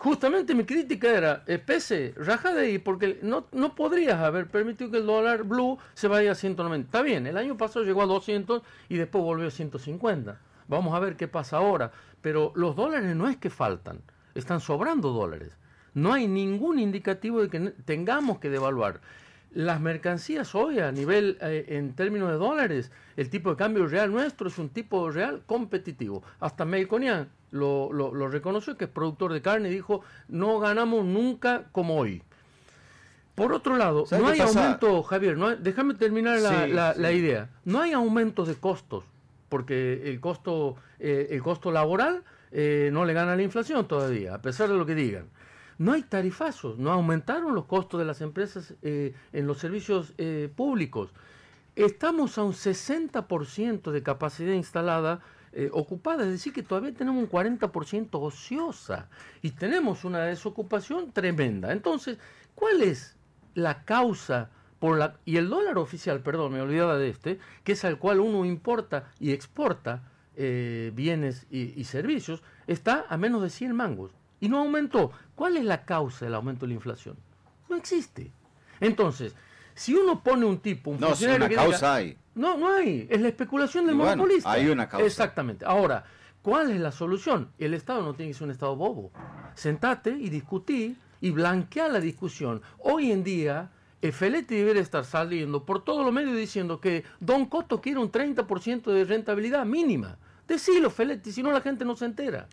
Justamente mi crítica era, eh, pese, raja de ahí, porque no, no podrías haber permitido que el dólar blue se vaya a 190. Está bien, el año pasado llegó a 200 y después volvió a 150. Vamos a ver qué pasa ahora. Pero los dólares no es que faltan, están sobrando dólares. No hay ningún indicativo de que tengamos que devaluar. Las mercancías hoy a nivel, eh, en términos de dólares, el tipo de cambio real nuestro es un tipo real competitivo. Hasta Melconian lo, lo, reconoció, que es productor de carne, y dijo, no ganamos nunca como hoy. Por otro lado, no hay aumento, Javier, no déjame terminar la, la, idea. No hay aumentos de costos, porque el costo, eh, el costo laboral eh, no le gana a la inflación todavía, a pesar de lo que digan. No hay tarifazos, no aumentaron los costos de las empresas eh, en los servicios públicos. Estamos a un 60% de capacidad instalada eh, ocupada, es decir, que todavía tenemos un 40% ociosa y tenemos una desocupación tremenda. Entonces, ¿cuál es la causa por la... Y el dólar oficial, perdón, me olvidaba de este, que es al cual uno importa y exporta eh, bienes y, y servicios, está a menos de 100 mangos y no aumentó. ¿Cuál es la causa del aumento de la inflación? No existe. Entonces, si uno pone un tipo, un no, si una causa hay. No, no hay. Es la especulación del monopolista. Hay una causa. Exactamente. Ahora, ¿cuál es la solución? El Estado no tiene que ser un Estado bobo. Sentate y discutí y blanquea la discusión. Hoy en día, Feletti debería estar saliendo por todos los medios diciendo que Don Coto quiere un 30% de rentabilidad mínima. Decilo, Feletti, si no la gente no se entera.